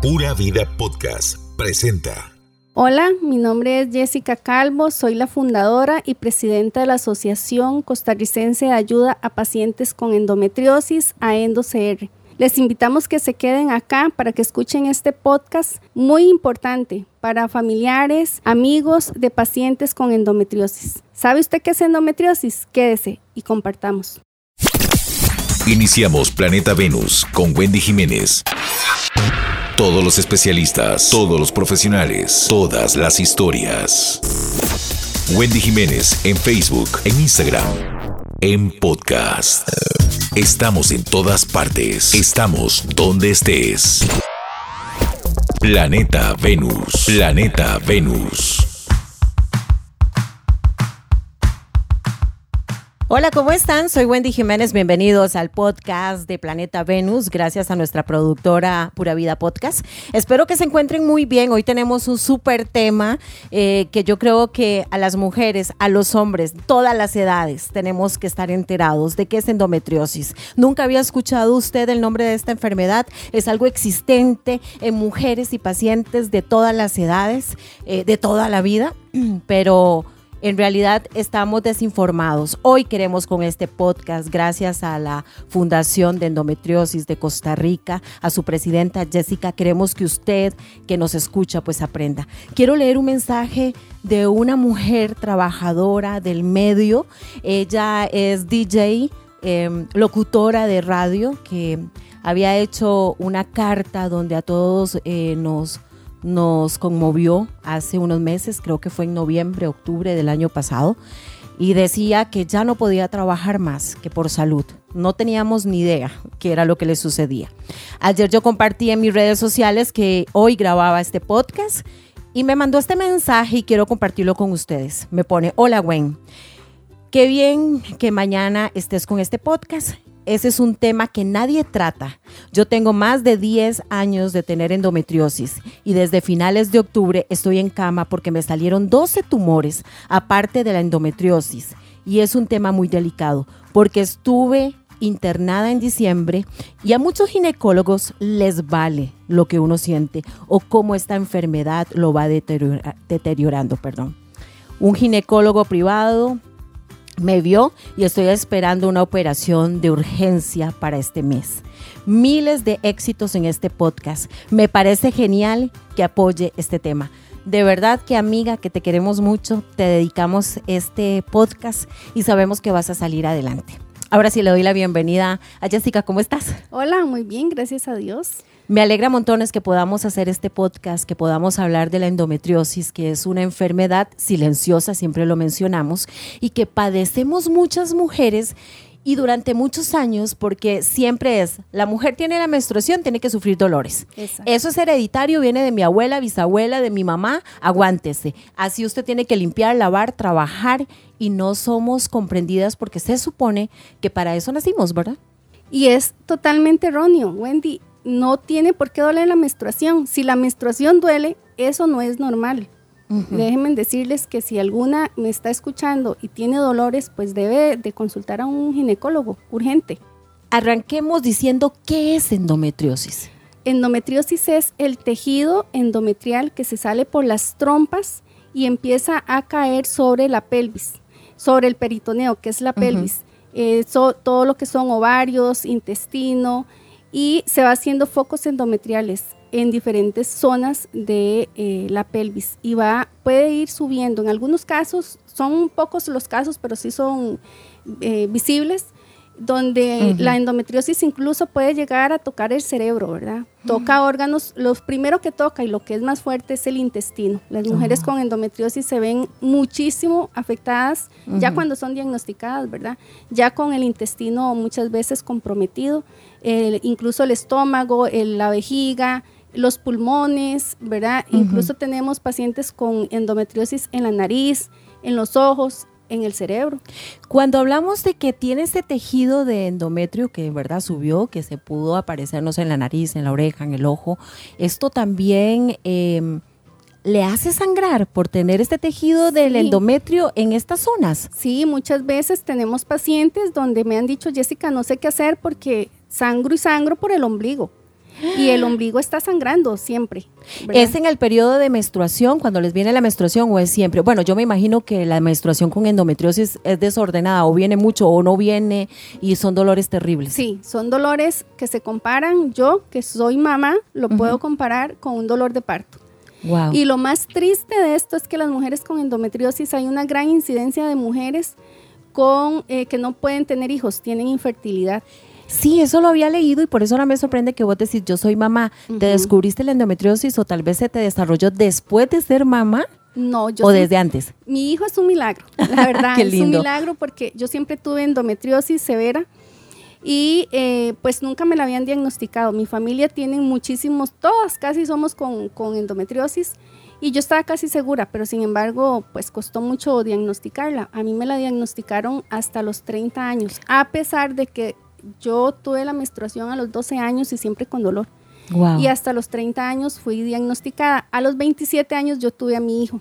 Pura Vida Podcast presenta. Hola, mi nombre es Jessica Calvo, soy la fundadora y presidenta de la Asociación Costarricense de Ayuda a Pacientes con Endometriosis, AENDOCR. Les invitamos que se queden acá para que escuchen este podcast muy importante para familiares, amigos de pacientes con endometriosis. ¿Sabe usted qué es endometriosis? Quédese y compartamos. Iniciamos Planeta Venus con Wendy Jiménez. Todos los especialistas, todos los profesionales, todas las historias. Wendy Jiménez en Facebook, en Instagram, en podcast. Estamos en todas partes. Estamos donde estés. Planeta Venus. Planeta Venus. Hola, ¿cómo están? Soy Wendy Jiménez. Bienvenidos al podcast de Planeta Venus, gracias a nuestra productora Pura Vida Podcast. Espero que se encuentren muy bien. Hoy tenemos un súper tema eh, que yo creo que a las mujeres, a los hombres, todas las edades, tenemos que estar enterados de qué es endometriosis. Nunca había escuchado usted el nombre de esta enfermedad. Es algo existente en mujeres y pacientes de todas las edades, eh, de toda la vida, pero en realidad estamos desinformados. Hoy queremos con este podcast, gracias a la Fundación de Endometriosis de Costa Rica, a su presidenta Jessica, queremos que usted que nos escucha pues aprenda. Quiero leer un mensaje de una mujer trabajadora del medio. Ella es DJ, em, locutora de radio, que había hecho una carta donde a todos eh, nos nos conmovió hace unos meses, creo que fue en noviembre, octubre del año pasado, y decía que ya no podía trabajar más que por salud. No teníamos ni idea qué era lo que le sucedía. Ayer yo compartí en mis redes sociales que hoy grababa este podcast y me mandó este mensaje y quiero compartirlo con ustedes. Me pone, hola Gwen, qué bien que mañana estés con este podcast ese es un tema que nadie trata. Yo tengo más de 10 años de tener endometriosis y desde finales de octubre estoy en cama porque me salieron 12 tumores aparte de la endometriosis. Y es un tema muy delicado porque estuve internada en diciembre y a muchos ginecólogos les vale lo que uno siente o cómo esta enfermedad lo va deteriorando. Perdón. Un ginecólogo privado me vio y estoy esperando una operación de urgencia para este mes. Miles de éxitos en este podcast. Me parece genial que apoye este tema. De verdad que amiga, que te queremos mucho, te dedicamos este podcast y sabemos que vas a salir adelante. Ahora sí le doy la bienvenida a Jessica, ¿cómo estás? Hola, muy bien, gracias a Dios. Me alegra montones que podamos hacer este podcast, que podamos hablar de la endometriosis, que es una enfermedad silenciosa, siempre lo mencionamos, y que padecemos muchas mujeres y durante muchos años, porque siempre es, la mujer tiene la menstruación, tiene que sufrir dolores. Eso es hereditario, viene de mi abuela, bisabuela, de mi mamá, aguántese. Así usted tiene que limpiar, lavar, trabajar y no somos comprendidas porque se supone que para eso nacimos, ¿verdad? Y es totalmente erróneo, Wendy no tiene por qué doler la menstruación. Si la menstruación duele, eso no es normal. Déjenme decirles que si alguna me está escuchando y tiene dolores, pues debe de consultar a un ginecólogo urgente. Arranquemos diciendo qué es endometriosis. Endometriosis es el tejido endometrial que se sale por las trompas y empieza a caer sobre la pelvis, sobre el peritoneo, que es la pelvis. Eh, todo lo que son ovarios, intestino, y se va haciendo focos endometriales en diferentes zonas de eh, la pelvis y va puede ir subiendo. En algunos casos son pocos los casos, pero sí son eh, visibles donde la endometriosis incluso puede llegar a tocar el cerebro, ¿verdad? Toca órganos, lo primero que toca y lo que es más fuerte es el intestino. Las mujeres con endometriosis se ven muchísimo afectadas ya cuando son diagnosticadas, ¿verdad? Ya con el intestino muchas veces comprometido, incluso el estómago, la vejiga, los pulmones, ¿verdad? Incluso tenemos pacientes con endometriosis en la nariz, en los ojos, en el cerebro. Cuando hablamos de que tiene ese tejido de endometrio que en verdad subió, que se pudo aparecernos en la nariz, en la oreja, en el ojo, esto también em, le hace sangrar por tener este tejido del endometrio en estas zonas. Sí, muchas veces tenemos pacientes donde me han dicho, Jessica, no sé qué hacer porque sangro y sangro por el ombligo. Y el ombligo está sangrando siempre. ¿Es en el periodo de menstruación, cuando les viene la menstruación o es siempre? Bueno, yo me imagino que la menstruación con endometriosis es desordenada o viene mucho o no viene y son dolores terribles. Sí, son dolores que se comparan, yo que soy mamá, lo puedo comparar con un dolor de parto. Wow. Y lo más triste de esto es que las mujeres con endometriosis hay una gran incidencia de mujeres con eh, que no pueden tener hijos, tienen infertilidad. Sí, eso lo había leído y por eso ahora me sorprende que vos decís, yo soy mamá. ¿Te descubriste la endometriosis o tal vez se te desarrolló después de ser mamá? No, yo. ¿O desde antes? Mi hijo es un milagro, la verdad. Es un milagro porque yo siempre tuve endometriosis severa y eh, pues nunca me la habían diagnosticado. Mi familia tiene muchísimos, todas casi somos con, con endometriosis. Y yo estaba casi segura, pero sin embargo, pues costó mucho diagnosticarla. A mí me la diagnosticaron hasta los 30 años, a pesar de que yo tuve la menstruación a los 12 años y siempre con dolor. Y hasta los 30 años fui diagnosticada. A los 27 años yo tuve a mi hijo.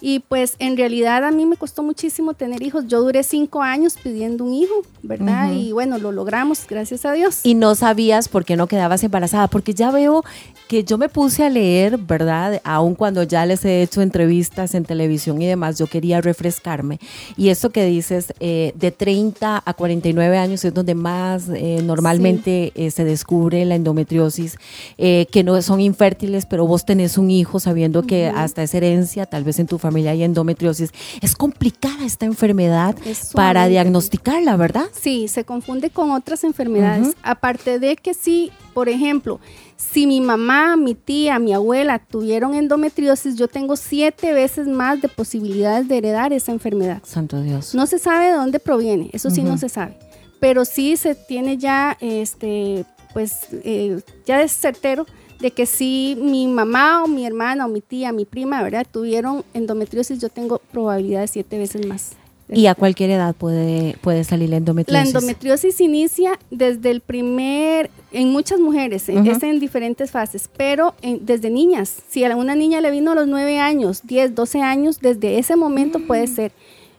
Y pues en realidad a mí me costó muchísimo tener hijos. Yo duré cinco años pidiendo un hijo, ¿verdad? Y bueno, lo logramos, gracias a Dios. Y no sabías por qué no quedabas embarazada, porque ya veo que yo me puse a leer, ¿verdad? Aun cuando ya les he hecho entrevistas en televisión y demás, yo quería refrescarme. Y eso que dices, eh, de 30 a 49 años es donde más eh, normalmente eh, se descubre la endometriosis, que no son infértiles, pero vos tenés un hijo sabiendo que hasta esa herencia tal vez en tu familia hay endometriosis. Es complicada esta enfermedad para diagnosticarla, ¿verdad? Sí, se confunde con otras enfermedades. Aparte de que sí, por ejemplo, si mi mamá, mi tía, mi abuela tuvieron endometriosis, yo tengo siete veces más de posibilidades de heredar esa enfermedad. Santo Dios. No se sabe de dónde proviene, eso sí no se sabe. Pero sí se tiene ya, este, pues, eh, ya es certero de que si mi mamá o mi hermana o mi tía, mi prima, ¿verdad? Tuvieron endometriosis, yo tengo probabilidad de siete veces más. ¿Y a cualquier edad puede, puede salir la endometriosis? La endometriosis inicia desde el primer, en muchas mujeres, es en diferentes fases, pero desde niñas. Si a una niña le vino a los 9 años, 10, 12 años, desde ese momento puede mm. ser.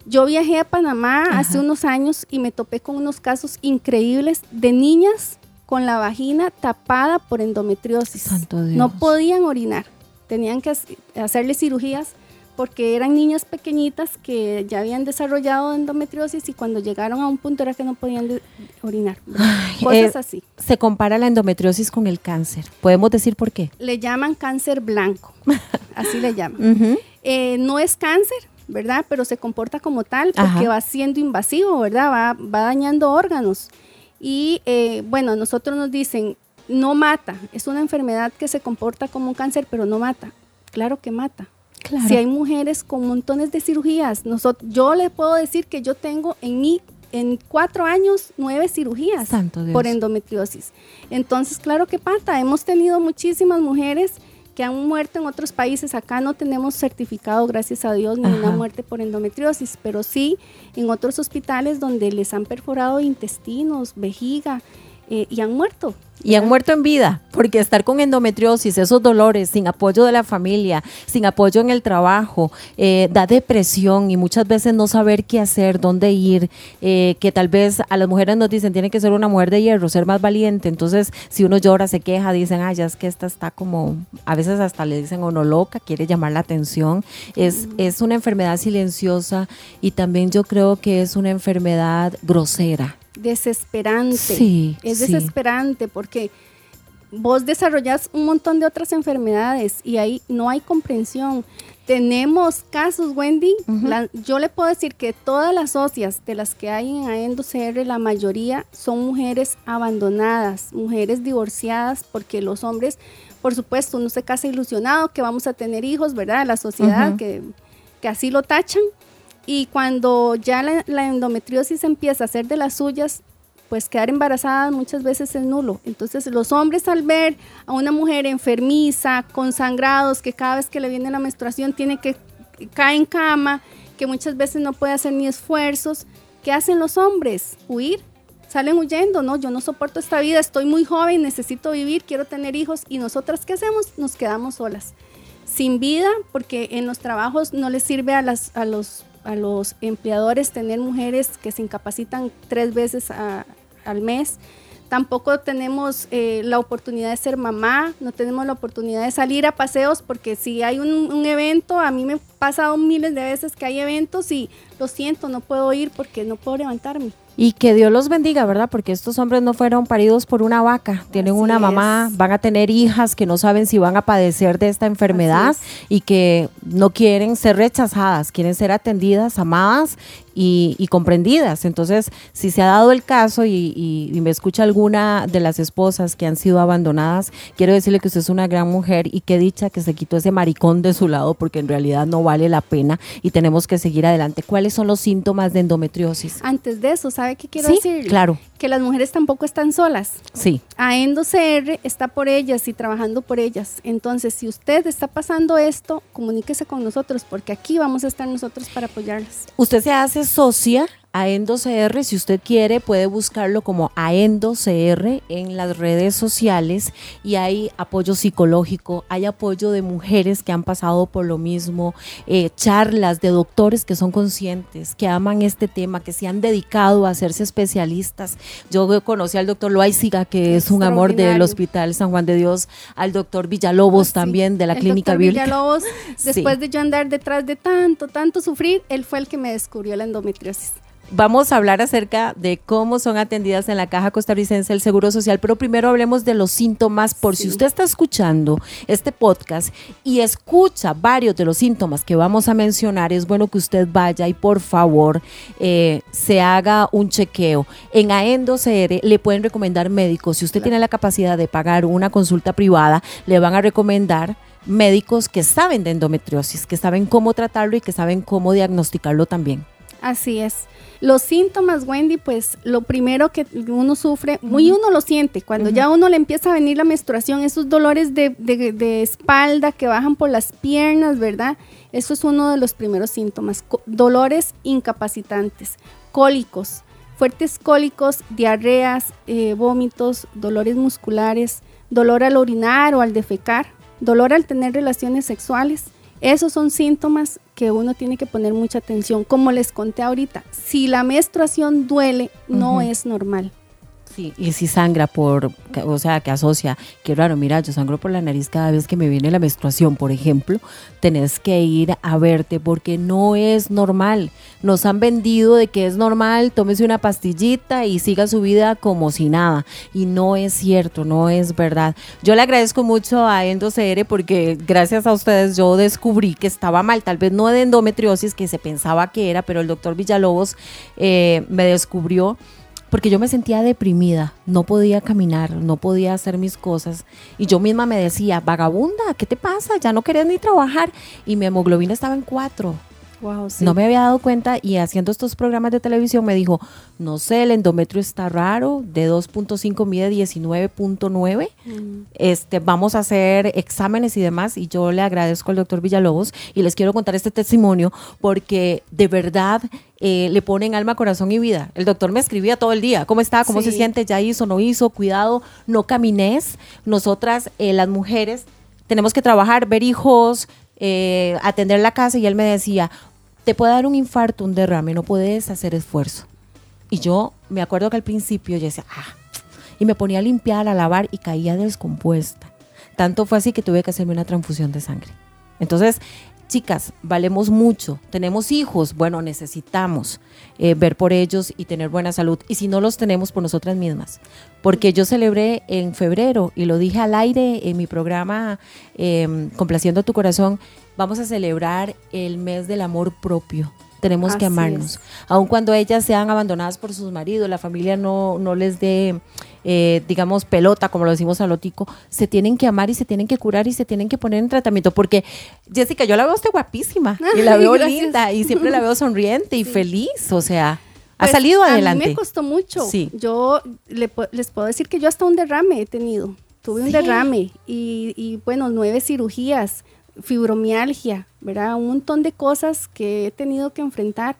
Yo viajé a Panamá hace unos años y me topé con unos casos increíbles de niñas con la vagina tapada por endometriosis. No podían orinar, tenían que hacerle cirugías porque eran niñas pequeñitas que ya habían desarrollado endometriosis y cuando llegaron a un punto era que no podían orinar. Cosas eh, así. Se compara la endometriosis con el cáncer. ¿Podemos decir por qué? Le llaman cáncer blanco, así le llaman. Eh, no es cáncer, ¿verdad? Pero se comporta como tal porque va siendo invasivo, ¿verdad? Va, va dañando órganos. Y eh, bueno, nosotros nos dicen, no mata, es una enfermedad que se comporta como un cáncer, pero no mata. Claro que mata. Si hay mujeres con montones de cirugías, nosotros, yo le puedo decir que yo tengo en mí en cuatro años nueve cirugías por endometriosis. Entonces, claro que mata. Hemos tenido muchísimas mujeres que han muerto en otros países. Acá no tenemos certificado, gracias a Dios, ni una muerte por endometriosis, pero sí en otros hospitales donde les han perforado intestinos, vejiga eh, y han muerto. Y han muerto en vida, porque estar con endometriosis, esos dolores, sin apoyo de la familia, sin apoyo en el trabajo, eh, da depresión y muchas veces no saber qué hacer, dónde ir, eh, que tal vez a las mujeres nos dicen, tiene que ser una mujer de hierro, ser más valiente. Entonces, si uno llora, se queja, dicen, ay, ya es que esta está como, a veces hasta le dicen, o no loca, quiere llamar la atención. Es, es una enfermedad silenciosa y también yo creo que es una enfermedad grosera desesperante. Sí, es desesperante porque vos desarrollas un montón de otras enfermedades y ahí no hay comprensión. Tenemos casos, Wendy, yo le puedo decir que todas las socias de las que hay en AENDO CR, la mayoría son mujeres abandonadas, mujeres divorciadas, porque los hombres, por supuesto, uno se casa ilusionado que vamos a tener hijos, ¿verdad? La sociedad que, que así lo tachan, y cuando ya la, endometriosis empieza a ser de las suyas, pues quedar embarazada muchas veces es nulo. Entonces los hombres al ver a una mujer enfermiza, con sangrados, que cada vez que le viene la menstruación tiene que caer en cama, que muchas veces no puede hacer ni esfuerzos, ¿qué hacen los hombres? Huir. Salen huyendo, no, yo no soporto esta vida, estoy muy joven, necesito vivir, quiero tener hijos y nosotras ¿qué hacemos? Nos quedamos solas, sin vida, porque en los trabajos no les sirve a, las, a los a los empleadores tener mujeres que se incapacitan tres veces al mes. tampoco tenemos eh, la oportunidad de ser mamá, no tenemos la oportunidad de salir a paseos, porque si hay un, un, evento, a mí me ha pasado miles de veces que hay eventos y lo siento, no puedo ir porque no puedo levantarme. Y que Dios los bendiga, ¿verdad? Porque estos hombres no fueron paridos por una vaca, tienen Así una mamá, es. van a tener hijas que no saben si van a padecer de esta enfermedad y que no quieren ser rechazadas, quieren ser atendidas, amadas y, y comprendidas. Entonces, si se ha dado el caso y, y- y me escucha alguna de las esposas que han sido abandonadas, quiero decirle que usted es una gran mujer y qué dicha que se quitó ese maricón de su lado porque en realidad no vale la pena y tenemos que seguir adelante. ¿Cuáles son los síntomas de endometriosis? Antes de eso, ¿sabe qué quiero Sí, decir? claro. Que las mujeres tampoco están solas. Sí. Aendo CR está por ellas y trabajando por ellas. Entonces, si usted está pasando esto, comuníquese con nosotros porque aquí vamos a estar nosotros para apoyarlas. Usted se hace socia a EndoCR, si usted quiere puede buscarlo como AendoCR en las redes sociales y hay apoyo psicológico, hay apoyo de mujeres que han pasado por lo mismo, eh, charlas de doctores que son conscientes, que aman este tema, que se han dedicado a hacerse especialistas. Yo conocí al doctor Loaiziga, que es un amor del. Hospital San Juan de Dios, al doctor Villalobos Sí. también de la El Clínica doctor Bíblica. Villalobos, Sí. después de yo andar detrás de tanto, tanto sufrir, él fue el que me descubrió la endometriosis. Vamos a hablar acerca de cómo son atendidas en la Caja Costarricense el Seguro Social, pero primero hablemos de los síntomas, por si usted está escuchando este podcast y escucha varios de los síntomas que vamos a mencionar, es bueno que usted vaya y por favor eh, se haga un chequeo. En Aendo CR le pueden recomendar médicos, si usted tiene la capacidad de pagar una consulta privada, le van a recomendar médicos que saben de endometriosis, que saben cómo tratarlo y que saben cómo diagnosticarlo también. Así es. Los síntomas, Wendy, pues lo primero que uno sufre, muy uno lo siente, cuando ya uno le empieza a venir la menstruación, esos dolores de, de- de espalda que bajan por las piernas, ¿verdad? Eso es uno de los primeros síntomas. Co- dolores incapacitantes, cólicos, fuertes cólicos, diarreas, eh, vómitos, dolores musculares, dolor al orinar o al defecar, dolor al tener relaciones sexuales. Esos son síntomas que uno tiene que poner mucha atención. Como les conté ahorita, si la menstruación duele, no es normal. Sí, y si sangra por, o sea, que asocia, que raro, mira, yo sangro por la nariz cada vez que me viene la menstruación, por ejemplo, tenés que ir a verte porque no es normal. Nos han vendido de que es normal, tómese una pastillita y siga su vida como si nada. Y no es cierto, no es verdad. Yo le agradezco mucho a EndoCR porque gracias a ustedes yo descubrí que estaba mal, tal vez no de endometriosis que se pensaba que era, pero el doctor Villalobos eh, me descubrió porque yo me sentía deprimida, no podía caminar, no podía hacer mis cosas y yo misma me decía, vagabunda, ¿qué te pasa? Ya no querías ni trabajar y mi hemoglobina estaba en cuatro. Wow, No me había dado cuenta y haciendo estos programas de televisión me dijo, no sé, el endometrio está raro, de 2.5 mide 19.9 este, vamos a hacer exámenes y demás y yo le agradezco al doctor Villalobos y les quiero contar este testimonio porque de verdad eh, le ponen alma, corazón y vida. El doctor me escribía todo el día, ¿cómo está? ¿Cómo se Sí. siente? ¿Ya hizo? ¿No hizo? Cuidado, no camines. Nosotras, eh, las mujeres, tenemos que trabajar, ver hijos, eh, atender la casa y él me decía, te puede dar un infarto, un derrame, no puedes hacer esfuerzo. Y yo me acuerdo que al principio yo decía, ah, y me ponía a limpiar, a lavar y caía descompuesta. Tanto fue así que tuve que hacerme una transfusión de sangre. Entonces, chicas, valemos mucho, tenemos hijos, bueno, necesitamos eh, ver por ellos y tener buena salud. Y si no los tenemos por nosotras mismas, porque yo celebré en febrero y lo dije al aire en mi programa eh, Complaciendo tu Corazón, vamos a celebrar el mes del amor propio. Tenemos que amarnos es. aun cuando ellas sean abandonadas por sus maridos, la familia no, no les dé, eh, digamos, pelota, como lo decimos a Lotico, se tienen que amar y se tienen que curar y se tienen que poner en tratamiento. Porque, Jessica, yo la veo a usted guapísima y la veo gracias. linda y siempre la veo sonriente y Sí. feliz. O sea, ha Pues, salido A mí adelante. me costó mucho. Sí. Yo le les puedo decir que yo hasta un derrame he tenido. Tuve un derrame y, y, bueno, nueve cirugías, fibromialgia, ¿verdad? Un montón de cosas que he tenido que enfrentar,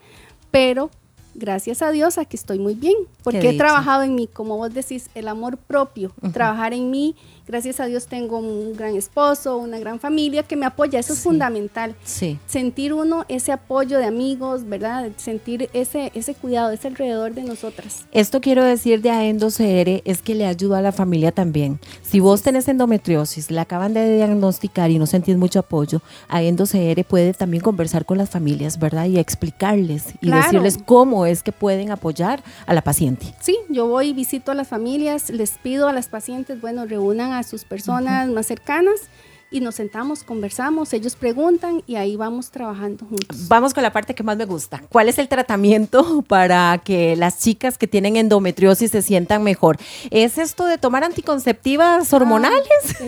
pero gracias a Dios aquí estoy muy bien, porque he trabajado en mí, como vos decís, el amor propio, trabajar en mí, gracias a Dios tengo un gran esposo, una gran familia que me apoya, eso es fundamental. Sí. Sentir uno ese apoyo de amigos, ¿verdad? Sentir ese, ese cuidado, ese alrededor de nosotras. Esto quiero decir de Aendo CR es que le ayuda a la familia también. Si vos tenés endometriosis, la acaban de diagnosticar y no sentís mucho apoyo, Aendo CR puede también conversar con las familias, ¿verdad? Y explicarles y decirles cómo es que pueden apoyar a la paciente. Sí, yo voy y visito a las familias, les pido a las pacientes, bueno, reúnan a sus personas más cercanas y nos sentamos, conversamos, ellos preguntan y ahí vamos trabajando juntos. Vamos con la parte que más me gusta. ¿Cuál es el tratamiento para que las chicas que tienen endometriosis se sientan mejor? ¿Es esto de tomar anticonceptivas hormonales?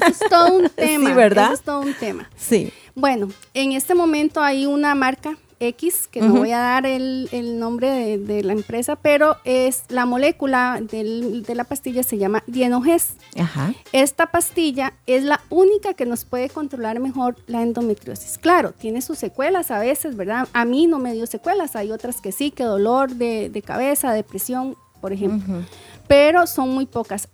es todo un tema. sí, ¿verdad? Eso es todo un tema. Sí. Bueno, en este momento hay una marca X, que no voy a dar el, nombre de, la empresa, pero es la molécula de la pastilla se llama Dienoges. Esta pastilla es la única que nos puede controlar mejor la endometriosis. Claro, tiene sus secuelas a veces, ¿verdad? A mí no me dio secuelas, hay otras que sí, que dolor de, cabeza, depresión, por ejemplo, pero son muy pocas.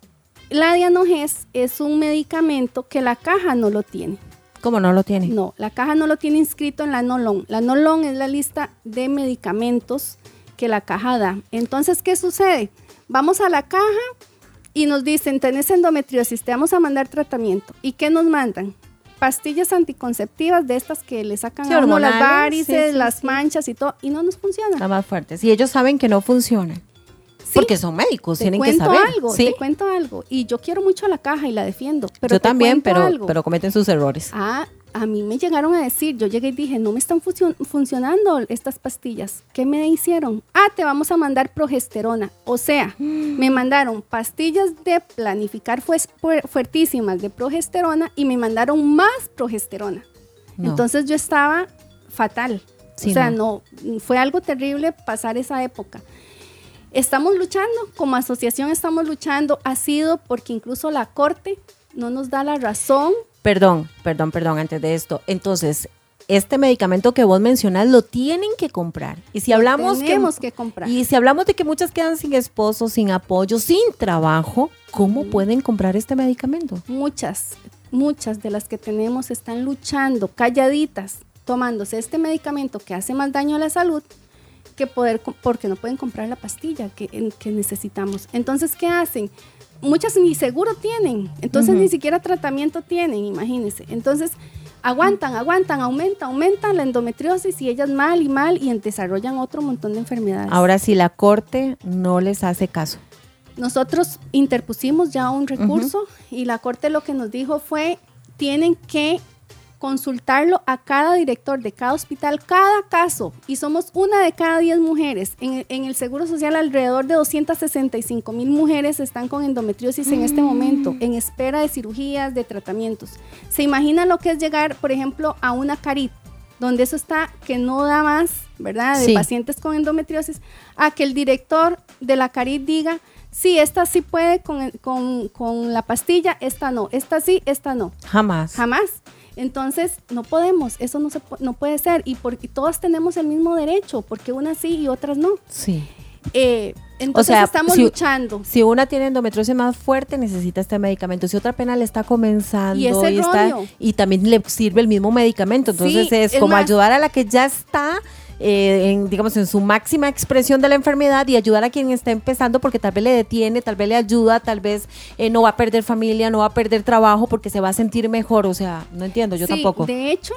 La Dianoges es un medicamento que la caja no lo tiene. ¿Cómo no lo tiene? No, la caja no lo tiene inscrito en la NOLON. La NOLON es la lista de medicamentos que la caja da. Entonces, ¿qué sucede? Vamos a la caja y nos dicen, tenés endometriosis, te vamos a mandar tratamiento. ¿Y qué nos mandan? Pastillas anticonceptivas de estas que le sacan a uno las varices, las manchas y todo, y no nos funciona. La más fuerte. Si ellos saben que no funciona. Porque son médicos, tienen que saber. Algo, Te cuento algo. Y yo quiero mucho a la caja y la defiendo. Pero yo también, pero, pero cometen sus errores. Ah, a mí me llegaron a decir, yo llegué y dije, no me están funcionando estas pastillas. ¿Qué me hicieron? Ah, te vamos a mandar progesterona. O sea, me mandaron pastillas de planificar fuertísimas de progesterona y me mandaron más progesterona. Entonces yo estaba fatal. o sea, no, fue algo terrible pasar esa época. Estamos luchando, como asociación estamos luchando, ha sido porque incluso la Corte no nos da la razón. Perdón, perdón, perdón, antes de esto. Entonces, este medicamento que vos mencionas lo tienen que comprar. Y si hablamos tenemos que, comprar. Y si hablamos de que muchas quedan sin esposo, sin apoyo, sin trabajo, ¿cómo pueden comprar este medicamento? Muchas, muchas de las que tenemos están luchando calladitas, tomándose este medicamento que hace más daño a la salud que poder, porque no pueden comprar la pastilla que, que necesitamos. Entonces, ¿qué hacen? Muchas ni seguro tienen, entonces ni siquiera tratamiento tienen, imagínense. Entonces, aguantan, aguantan, aumentan, aumentan la endometriosis y ellas mal y mal y desarrollan otro montón de enfermedades. Ahora, si la corte no les hace caso. Nosotros interpusimos ya un recurso y la corte lo que nos dijo fue, tienen que consultarlo a cada director de cada hospital, cada caso, y somos una de cada 10 mujeres. En, el Seguro Social alrededor de 265 mil mujeres están con endometriosis en este momento, en espera de cirugías, de tratamientos. ¿Se imagina lo que es llegar, por ejemplo, a una carit, donde eso está que no da más, ¿verdad? De pacientes con endometriosis, a que el director de la carit diga, sí, esta sí puede con, con, con la pastilla, esta no, esta sí, esta no. Jamás. Jamás. Entonces, no podemos, eso no, se, no puede ser. Y porque todas tenemos el mismo derecho, porque unas sí y otras no. Sí. Eh, entonces estamos luchando. Si una tiene endometriosis más fuerte, necesita este medicamento. Si otra pena le está comenzando y, y también le sirve el mismo medicamento. Entonces es, como ayudar a la que ya está eh, en, digamos, en su máxima expresión de la enfermedad y ayudar a quien está empezando porque tal vez le detiene, tal vez le ayuda, tal vez eh, no va a perder familia, no va a perder trabajo porque se va a sentir mejor. O sea, no entiendo, yo tampoco. De hecho,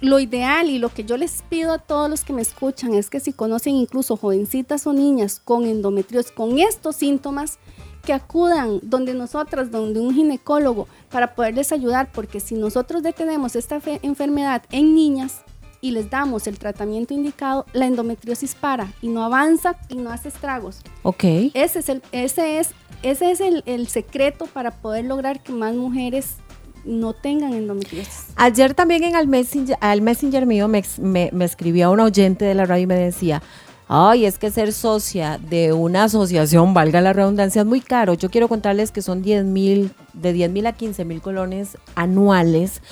lo ideal y lo que yo les pido a todos los que me escuchan es que si conocen incluso jovencitas o niñas con endometriosis, con estos síntomas, que acudan donde nosotras, donde un ginecólogo, para poderles ayudar, porque si nosotros detenemos esta enfermedad en niñas, y les damos el tratamiento indicado, la endometriosis para y no avanza y no hace estragos. Ok. Ese es el, ese es, ese es el, secreto para poder lograr que más mujeres no tengan endometriosis. Ayer también en el Messenger, al Messenger mío me, me, me escribía un oyente de la radio y me decía, ay, es que ser socia de una asociación, valga la redundancia, es muy caro. Yo quiero contarles que son 10 mil, de 10 mil a 15 mil colones anuales,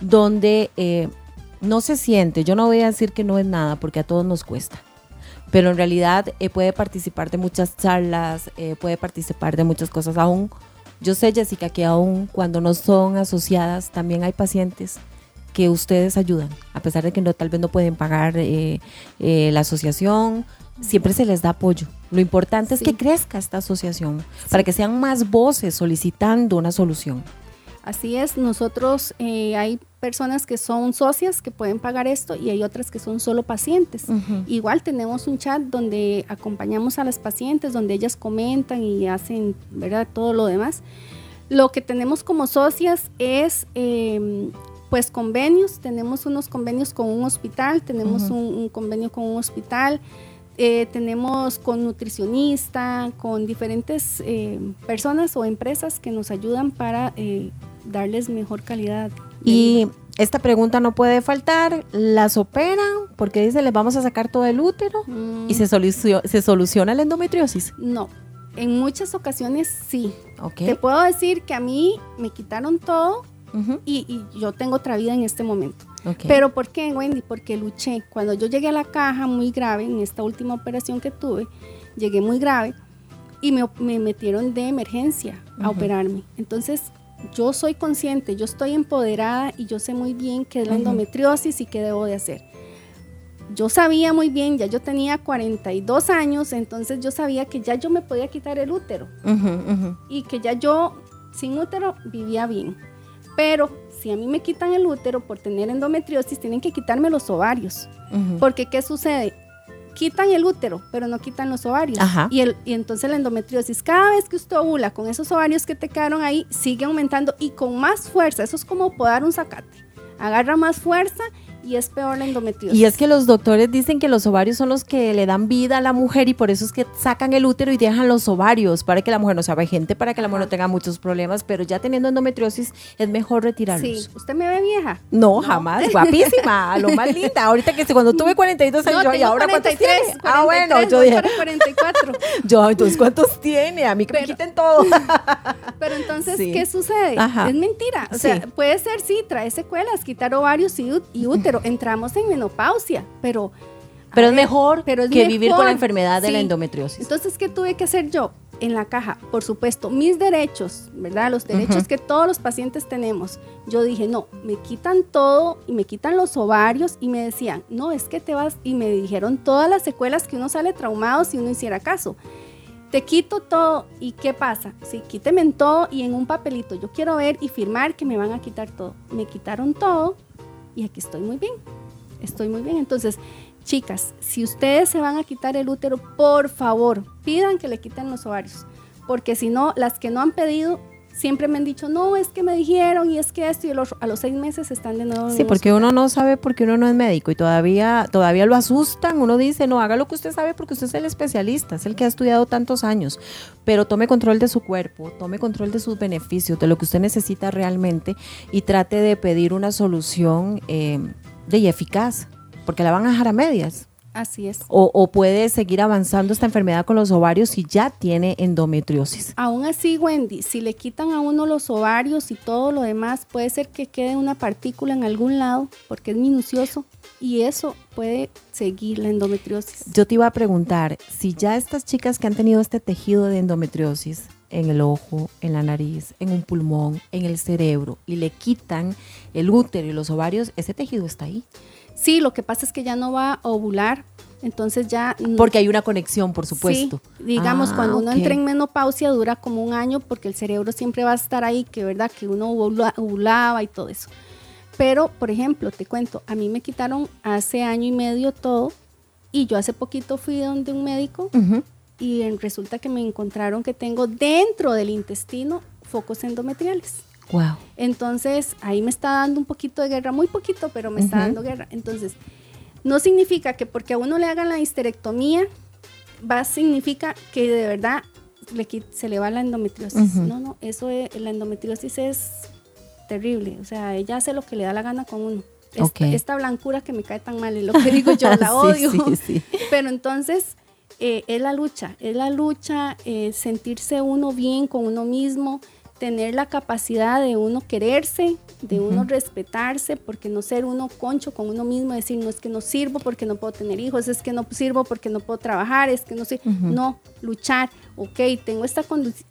donde... Eh, no se siente, yo no voy a decir que no es nada porque a todos nos cuesta, pero en realidad eh, puede participar de muchas charlas, eh, puede participar de muchas cosas. Aún, yo sé, Jessica, que aún cuando no son asociadas, también hay pacientes que ustedes ayudan, a pesar de que no, tal vez no pueden pagar eh, la asociación, siempre se les da apoyo. Lo importante es que crezca esta asociación, para que sean más voces solicitando una solución. Así es, nosotros hay personas que son socias que pueden pagar esto y hay otras que son solo pacientes. Igual tenemos un chat donde acompañamos a las pacientes, donde ellas comentan y hacen, ¿verdad? Todo lo demás. Lo que tenemos como socias es, em, pues, convenios. Tenemos unos convenios con un hospital, tenemos un, convenio con un hospital. Eh, tenemos con nutricionista, con diferentes eh, personas o empresas que nos ayudan para eh, darles mejor calidad y esta pregunta no puede faltar, ¿las operan? Porque dice, les vamos a sacar todo el útero y se, se soluciona la endometriosis. No, en muchas ocasiones sí. Te puedo decir que a mí me quitaron todo y, yo tengo otra vida en este momento. Pero ¿por qué, Wendy? Porque luché. Cuando yo llegué a la caja muy grave, en esta última operación que tuve, llegué muy grave y me, metieron de emergencia a operarme. Entonces, yo soy consciente, yo estoy empoderada y yo sé muy bien qué es la endometriosis y qué debo de hacer. Yo sabía muy bien, ya yo tenía 42 años, entonces yo sabía que ya yo me podía quitar el útero y que ya yo sin útero vivía bien. Pero si a mí me quitan el útero por tener endometriosis, tienen que quitarme los ovarios. Porque ¿qué sucede? quitan el útero, pero no quitan los ovarios. Y, el, y entonces la endometriosis, cada vez que usted ovula con esos ovarios que te quedaron ahí, sigue aumentando y con más fuerza. Eso es como podar un zacate. Agarra más fuerza y es peor la endometriosis. Y es que los doctores dicen que los ovarios son los que le dan vida a la mujer y por eso es que sacan el útero y dejan los ovarios para que la mujer no sea gente, para que la mujer no tenga muchos problemas, pero ya teniendo endometriosis es mejor retirarlos. Sí, ¿usted me ve vieja? No, jamás, guapísima, lo más linda. Ahorita que cuando tuve 42 años, no, ¿y ahora 43, cuántos tiene? ah, bueno, yo dije 44. yo, entonces, ¿cuántos tiene? A mí que me quiten todo. pero entonces, ¿qué sucede? Es mentira. O sea, puede ser, sí, trae secuelas, quitar ovarios y útero entramos en menopausia, pero... Pero es mejor pero que vivir con la enfermedad de la endometriosis. Entonces, ¿qué tuve que hacer yo? En la caja, por supuesto, mis derechos, ¿verdad? Los derechos que todos los pacientes tenemos. Yo dije, no, me quitan todo y me quitan los ovarios y me decían, no, es que te vas, y me dijeron todas las secuelas que uno sale traumado si uno hiciera caso te quito todo y ¿qué pasa? Sí, quíteme en todo y en un papelito. Yo quiero ver y firmar que me van a quitar todo. Me quitaron todo y aquí estoy muy bien, estoy muy bien. Entonces, chicas, si ustedes se van a quitar el útero, por favor, pidan que le quiten los ovarios, porque si no, las que no han pedido, siempre me han dicho, no, es que me dijeron y es que esto y a los seis meses están de nuevo. Sí, porque uno no sabe porque uno no es médico y todavía, todavía lo asustan. Uno dice, no, haga lo que usted sabe porque usted es el especialista, es el que ha estudiado tantos años, pero tome control de su cuerpo, tome control de sus beneficios, de lo que usted necesita realmente y trate de pedir una solución eh, de eficaz, porque la van a dejar a medias. Así es. O, puede seguir avanzando esta enfermedad con los ovarios si ya tiene endometriosis. Aún así, Wendy, si le quitan a uno los ovarios y todo lo demás, puede ser que quede una partícula en algún lado porque es minucioso y eso puede seguir la endometriosis. Yo te iba a preguntar, si ya estas chicas que han tenido este tejido de endometriosis en el ojo, en la nariz, en un pulmón, en el cerebro y le quitan el útero y los ovarios, ese tejido está ahí. Sí, lo que pasa es que ya no va a ovular, entonces ya... Porque hay una conexión, por supuesto. Sí, digamos, ah, cuando uno entra en menopausia dura como un año porque el cerebro siempre va a estar ahí, que verdad, que uno ovulaba y todo eso. Pero, por ejemplo, te cuento, a mí me quitaron hace año y medio todo y yo hace poquito fui donde un médico y resulta que me encontraron que tengo dentro del intestino focos endometriales. Wow. Entonces, ahí me está dando un poquito de guerra, muy poquito, pero me está dando guerra. Entonces, no significa que porque a uno le hagan la histerectomía, va significa que de verdad le, se le va la endometriosis. No, no, eso es, la endometriosis es terrible. O sea, ella hace lo que le da la gana con uno. Esta, blancura que me cae tan mal es lo que digo yo, la odio. Pero entonces, eh, es la lucha, es la lucha, eh, sentirse uno bien con uno mismo, tener la capacidad de uno quererse, de uno respetarse, porque no ser uno concho con uno mismo, decir, no es que no sirvo porque no puedo tener hijos, es que no sirvo porque no puedo trabajar, es que no sé, no, luchar, ok, tengo esta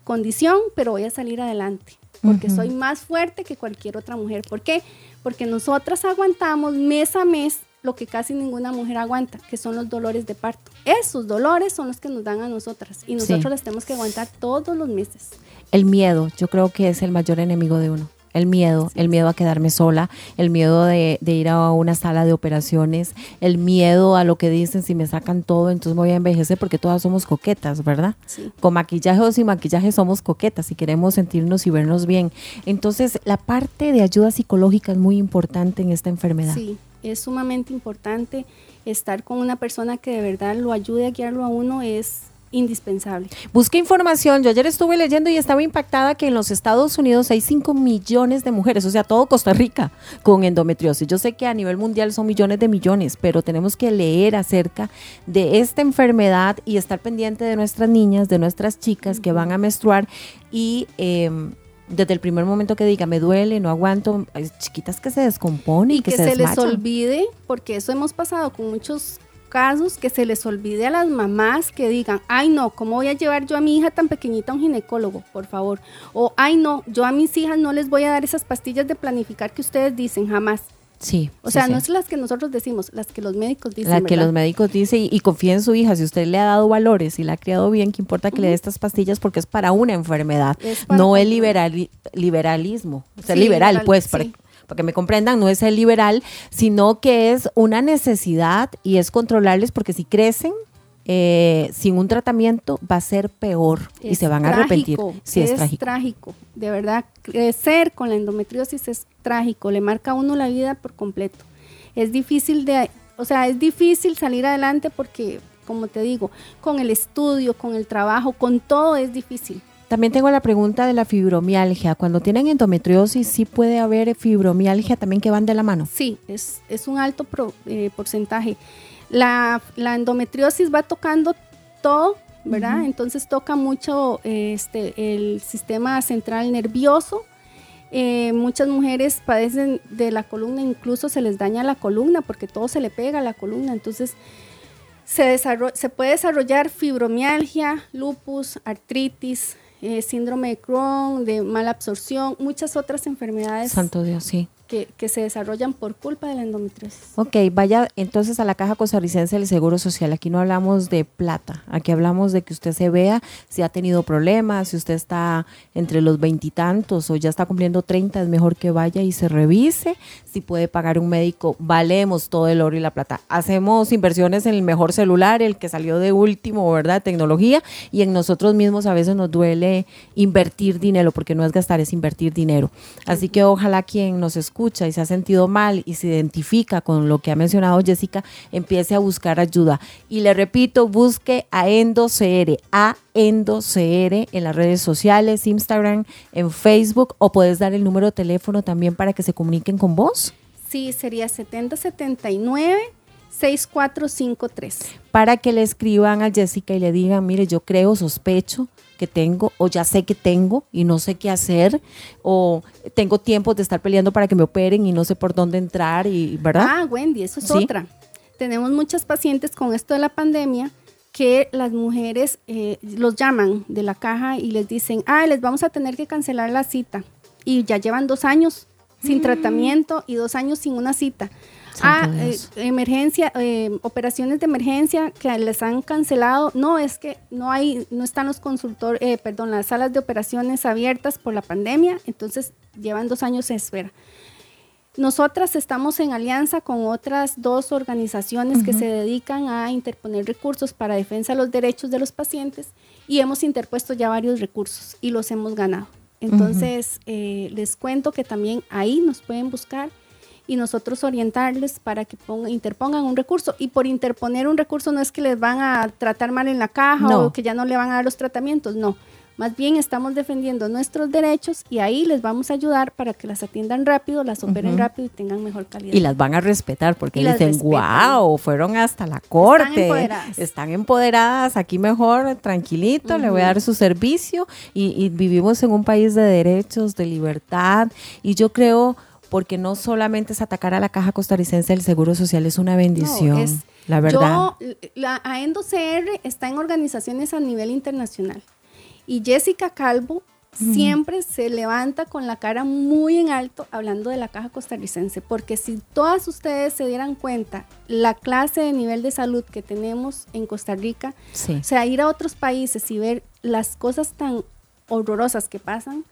condición, pero voy a salir adelante, porque soy más fuerte que cualquier otra mujer. ¿Por qué? Porque nosotras aguantamos mes a mes lo que casi ninguna mujer aguanta, que son los dolores de parto. Esos dolores son los que nos dan a nosotras y nosotros las tenemos que aguantar todos los meses. El miedo, yo creo que es el mayor enemigo de uno. El miedo, el miedo a quedarme sola, el miedo de, ir a una sala de operaciones, el miedo a lo que dicen si me sacan todo, entonces voy a envejecer porque todas somos coquetas, ¿verdad? Con maquillaje o sin maquillaje somos coquetas y queremos sentirnos y vernos bien. Entonces, la parte de ayuda psicológica es muy importante en esta enfermedad. Sí, es sumamente importante estar con una persona que de verdad lo ayude a guiarlo a uno, es indispensable. Busque información. Yo ayer estuve leyendo y estaba impactada que en los Estados Unidos hay 5 millones de mujeres, o sea, todo Costa Rica con endometriosis. Yo sé que a nivel mundial son millones de millones, pero tenemos que leer acerca de esta enfermedad y estar pendiente de nuestras niñas, de nuestras chicas que van a menstruar y... Em, desde el primer momento que diga me duele, no aguanto, chiquitas que se descomponen y que, que se, se les olvide, porque eso hemos pasado con muchos casos que se les olvide a las mamás que digan, ay no, ¿cómo voy a llevar yo a mi hija tan pequeñita a un ginecólogo, por favor? O, ay no, yo a mis hijas no les voy a dar esas pastillas de planificar que ustedes dicen, jamás. Sí. O sea, no es las que nosotros decimos, las que los médicos dicen. Las que los médicos dicen y, confía en su hija. Si usted le ha dado valores y la ha criado bien, ¿qué importa que le dé estas pastillas? Porque es para una enfermedad, no el liberal, liberalismo. O sea, liberal, pues, para, para que me comprendan, no es el liberal, sino que es una necesidad y es controlarles porque si crecen, eh, sin un tratamiento va a ser peor y se van a arrepentir. Sí, es, es trágico. De verdad, crecer con la endometriosis es trágico, le marca a uno la vida por completo. Es difícil de, o sea, es difícil salir adelante porque, como te digo, con el estudio, con el trabajo, con todo es difícil. También tengo la pregunta de la fibromialgia. Cuando tienen endometriosis, ¿sí puede haber fibromialgia también que van de la mano? Sí, es, es un alto eh, porcentaje. La, endometriosis va tocando todo, ¿verdad? Entonces toca mucho este, el sistema central nervioso. Eh, muchas mujeres padecen de la columna, incluso se les daña la columna porque todo se le pega a la columna. Entonces se, se puede desarrollar fibromialgia, lupus, artritis, eh, síndrome de Crohn, de mala absorción, muchas otras enfermedades. Santo Dios, sí que, se desarrollan por culpa de la endometriosis. Ok, vaya entonces a la Caja Costarricense del Seguro Social. Aquí no hablamos de plata, aquí hablamos de que usted se vea si ha tenido problemas, si usted está entre los veintitantos o ya está cumpliendo treinta, es mejor que vaya y se revise. Si puede pagar un médico, valemos todo el oro y la plata. Hacemos inversiones en el mejor celular, el que salió de último, ¿verdad? Tecnología, y en nosotros mismos a veces nos duele invertir dinero, porque no es gastar, es invertir dinero. Así que ojalá quien nos escuche escucha y se ha sentido mal y se identifica con lo que ha mencionado Jessica, empiece a buscar ayuda. Y le repito, busque a EndoCR, a EndoCR en las redes sociales, Instagram, en Facebook, o puedes dar el número de teléfono también para que se comuniquen con vos. Sí, sería 7079 6453. Para que le escriban a Jessica y le digan, mire, yo creo, sospecho que tengo o ya sé que tengo y no sé qué hacer o tengo tiempo de estar peleando para que me operen y no sé por dónde entrar y verdad. Ah, Wendy, eso es otra. Tenemos muchas pacientes con esto de la pandemia que las mujeres eh, los llaman de la caja y les dicen, ah, les vamos a tener que cancelar la cita. Y ya llevan dos años sin mm. tratamiento y dos años sin una cita ah, eh, emergencia, eh, operaciones de emergencia que les han cancelado. No, es que no hay, no están los consultores, eh, perdón, las salas de operaciones abiertas por la pandemia, entonces llevan dos años de espera. Nosotras estamos en alianza con otras dos organizaciones que se dedican a interponer recursos para defensa de los derechos de los pacientes y hemos interpuesto ya varios recursos y los hemos ganado. Entonces, les cuento que también ahí nos pueden buscar y nosotros orientarles para que interpongan un recurso. Y por interponer un recurso no es que les van a tratar mal en la caja o que ya no le van a dar los tratamientos, no. Más bien estamos defendiendo nuestros derechos y ahí les vamos a ayudar para que las atiendan rápido, las operen rápido y tengan mejor calidad. Y las van a respetar porque dicen, wow, fueron hasta la corte. Están empoderadas. Están empoderadas, aquí mejor, tranquilito, le voy a dar su servicio y, y vivimos en un país de derechos, de libertad y yo creo porque no solamente es atacar a la caja costarricense del Seguro Social, es una bendición, la verdad. Yo, la AENDO-CR está en organizaciones a nivel internacional y Jessica Calvo siempre se levanta con la cara muy en alto hablando de la caja costarricense, porque si todas ustedes se dieran cuenta la clase de nivel de salud que tenemos en Costa Rica, o sea, ir a otros países y ver las cosas tan horrorosas que pasan,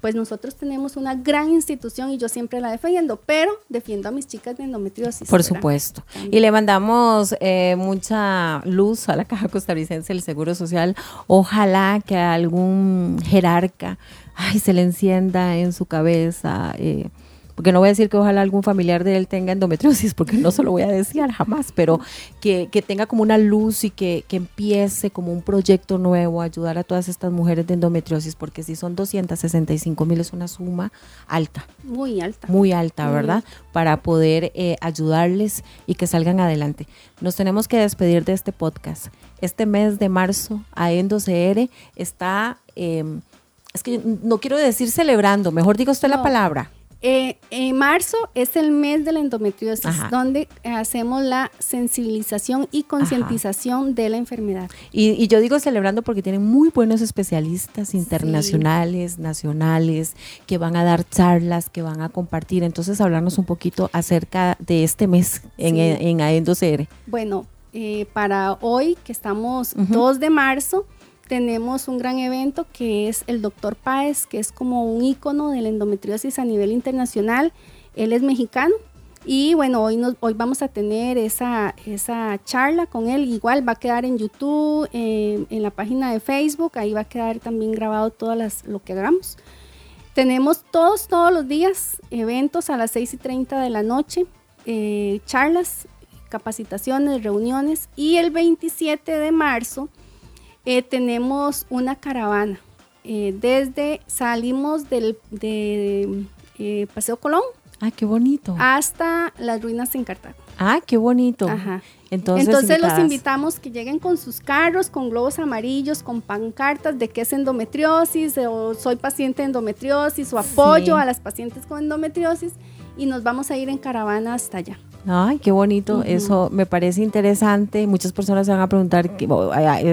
pues nosotros tenemos una gran institución y yo siempre la defiendo, pero defiendo a mis chicas de endometriosis. Por supuesto. Y le mandamos eh, mucha luz a la Caja Costarricense del Seguro Social. Ojalá que algún jerarca ay, se le encienda en su cabeza. Eh, porque no voy a decir que ojalá algún familiar de él tenga endometriosis, porque no se lo voy a decir jamás, pero que, tenga como una luz y que, empiece como un proyecto nuevo a ayudar a todas estas mujeres de endometriosis, porque si son 265 mil es una suma alta. Muy alta. Muy alta, ¿verdad? Para poder eh, ayudarles y que salgan adelante. Nos tenemos que despedir de este podcast. Este mes de marzo, a EndoCR está... Em, es que no quiero decir celebrando, mejor digo usted la palabra eh, en marzo es el mes de la endometriosis, donde hacemos la sensibilización y concientización de la enfermedad. Y, yo digo celebrando porque tienen muy buenos especialistas internacionales, nacionales, que van a dar charlas, que van a compartir. Entonces, hablarnos un poquito acerca de este mes en, en AENDOCR. Bueno, eh, para hoy, que estamos 2 de marzo, tenemos un gran evento que es el doctor Páez, que es como un ícono de la endometriosis a nivel internacional. Él es mexicano y bueno, hoy, nos, hoy vamos a tener esa, esa charla con él. Igual va a quedar en YouTube, en la página de Facebook, ahí va a quedar también grabado todo lo que hagamos. Tenemos todos, todos los días eventos a las 6 y 30 de la noche, eh, charlas, capacitaciones, reuniones y el 27 de marzo eh, tenemos una caravana. Eh, desde salimos del de, eh, Paseo Colón. Ah, qué bonito. Hasta las ruinas en Cartago. Ah, qué bonito. Ajá. Entonces, Entonces los invitamos que lleguen con sus carros, con globos amarillos, con pancartas de que es endometriosis, o soy paciente de endometriosis, o apoyo a las pacientes con endometriosis, y nos vamos a ir en caravana hasta allá. Ay, qué bonito, eso me parece interesante. Muchas personas se van a preguntar,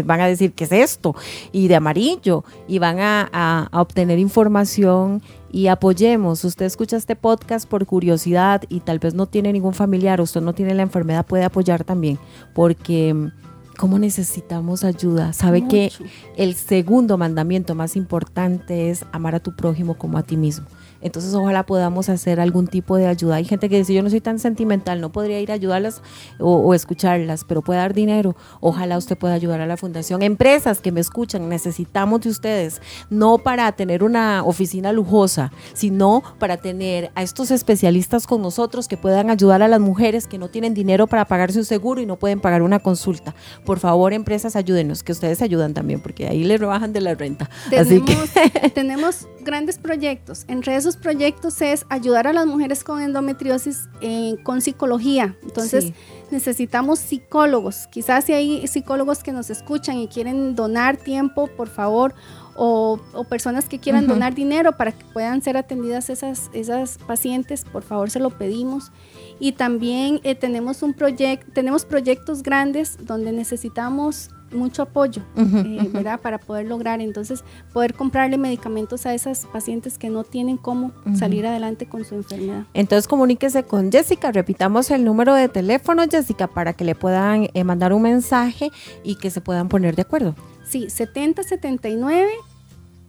van a decir, ¿qué es esto? Y de amarillo, y van a, obtener información y apoyemos. Usted escucha este podcast por curiosidad y tal vez no tiene ningún familiar, usted no tiene la enfermedad, puede apoyar también, porque ¿cómo necesitamos ayuda? Sabe que el segundo mandamiento más importante es amar a tu prójimo como a ti mismo. Entonces ojalá podamos hacer algún tipo de ayuda. Hay gente que dice, yo no soy tan sentimental, no podría ir a ayudarlas o, escucharlas, pero puede dar dinero. Ojalá usted pueda ayudar a la fundación. Empresas que me escuchan, necesitamos de ustedes, no para tener una oficina lujosa, sino para tener a estos especialistas con nosotros que puedan ayudar a las mujeres que no tienen dinero para pagarse un seguro y no pueden pagar una consulta. Por favor, empresas, ayúdenos, que ustedes ayudan también, porque ahí le rebajan de la renta. Que tenemos grandes proyectos. Entre esos proyectos es ayudar a las mujeres con endometriosis eh, con psicología. Entonces necesitamos psicólogos. Quizás si hay psicólogos que nos escuchan y quieren donar tiempo, por favor, o, personas que quieran donar dinero para que puedan ser atendidas esas, esas pacientes, por favor se lo pedimos. Y también eh, tenemos un proyecto, tenemos proyectos grandes donde necesitamos mucho apoyo, eh, ¿verdad? Para poder lograr, entonces, poder comprarle medicamentos a esas pacientes que no tienen cómo salir adelante con su enfermedad. Entonces, comuníquese con Jessica, repitamos el número de teléfono, Jessica, para que le puedan eh, mandar un mensaje y que se puedan poner de acuerdo. Sí, 7079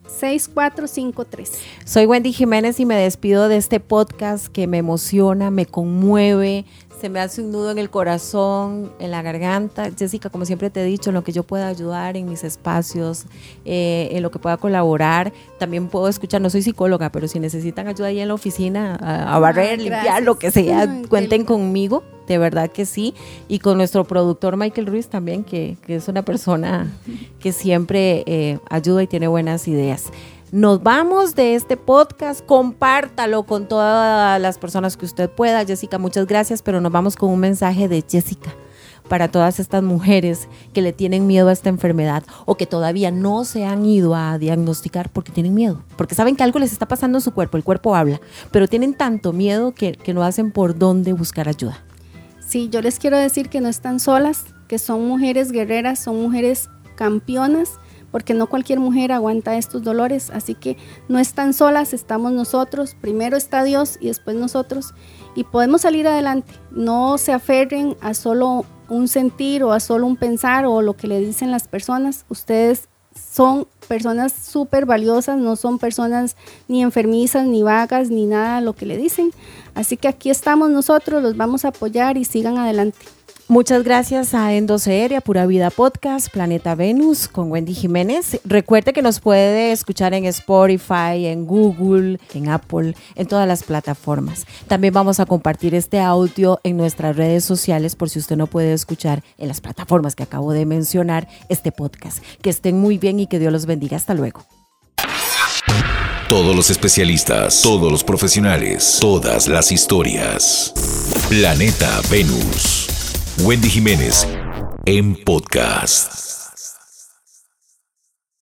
6453. Soy Wendy Jiménez y me despido de este podcast que me emociona, me conmueve, se me hace un nudo en el corazón, en la garganta. Jessica, como siempre te he dicho, en lo que yo pueda ayudar en mis espacios, eh, en lo que pueda colaborar, también puedo escuchar, no soy psicóloga, pero si necesitan ayuda ahí en la oficina, a, barrer, limpiar, lo que sea, cuenten conmigo de verdad que sí. Y con nuestro productor Michael Ruiz también, que, es una persona que siempre eh, ayuda y tiene buenas ideas. Nos vamos de este podcast, compártalo con todas las personas que usted pueda. Jessica, muchas gracias, pero nos vamos con un mensaje de Jessica para todas estas mujeres que le tienen miedo a esta enfermedad o que todavía no se han ido a diagnosticar porque tienen miedo, porque saben que algo les está pasando en su cuerpo, el cuerpo habla, pero tienen tanto miedo que, que no hacen por dónde buscar ayuda. Sí, yo les quiero decir que no están solas, que son mujeres guerreras, son mujeres campeonas, porque no cualquier mujer aguanta estos dolores, así que no están solas, estamos nosotros, primero está Dios y después nosotros, y podemos salir adelante, no se aferren a solo un sentir o a solo un pensar o lo que le dicen las personas. Ustedes son personas súper valiosas, no son personas ni enfermizas, ni vagas, ni nada lo que le dicen. Así que aquí estamos nosotros, los vamos a apoyar y sigan adelante. Muchas gracias a Endocr y a Pura Vida Podcast, Planeta Venus con Wendy Jiménez. Recuerde que nos puede escuchar en Spotify, en Google, en Apple, en todas las plataformas. También vamos a compartir este audio en nuestras redes sociales por si usted no puede escuchar en las plataformas que acabo de mencionar este podcast. Que estén muy bien y que Dios los bendiga. Hasta luego. Todos los especialistas, todos los profesionales, todas las historias. Planeta Venus. Wendy Jiménez en podcast.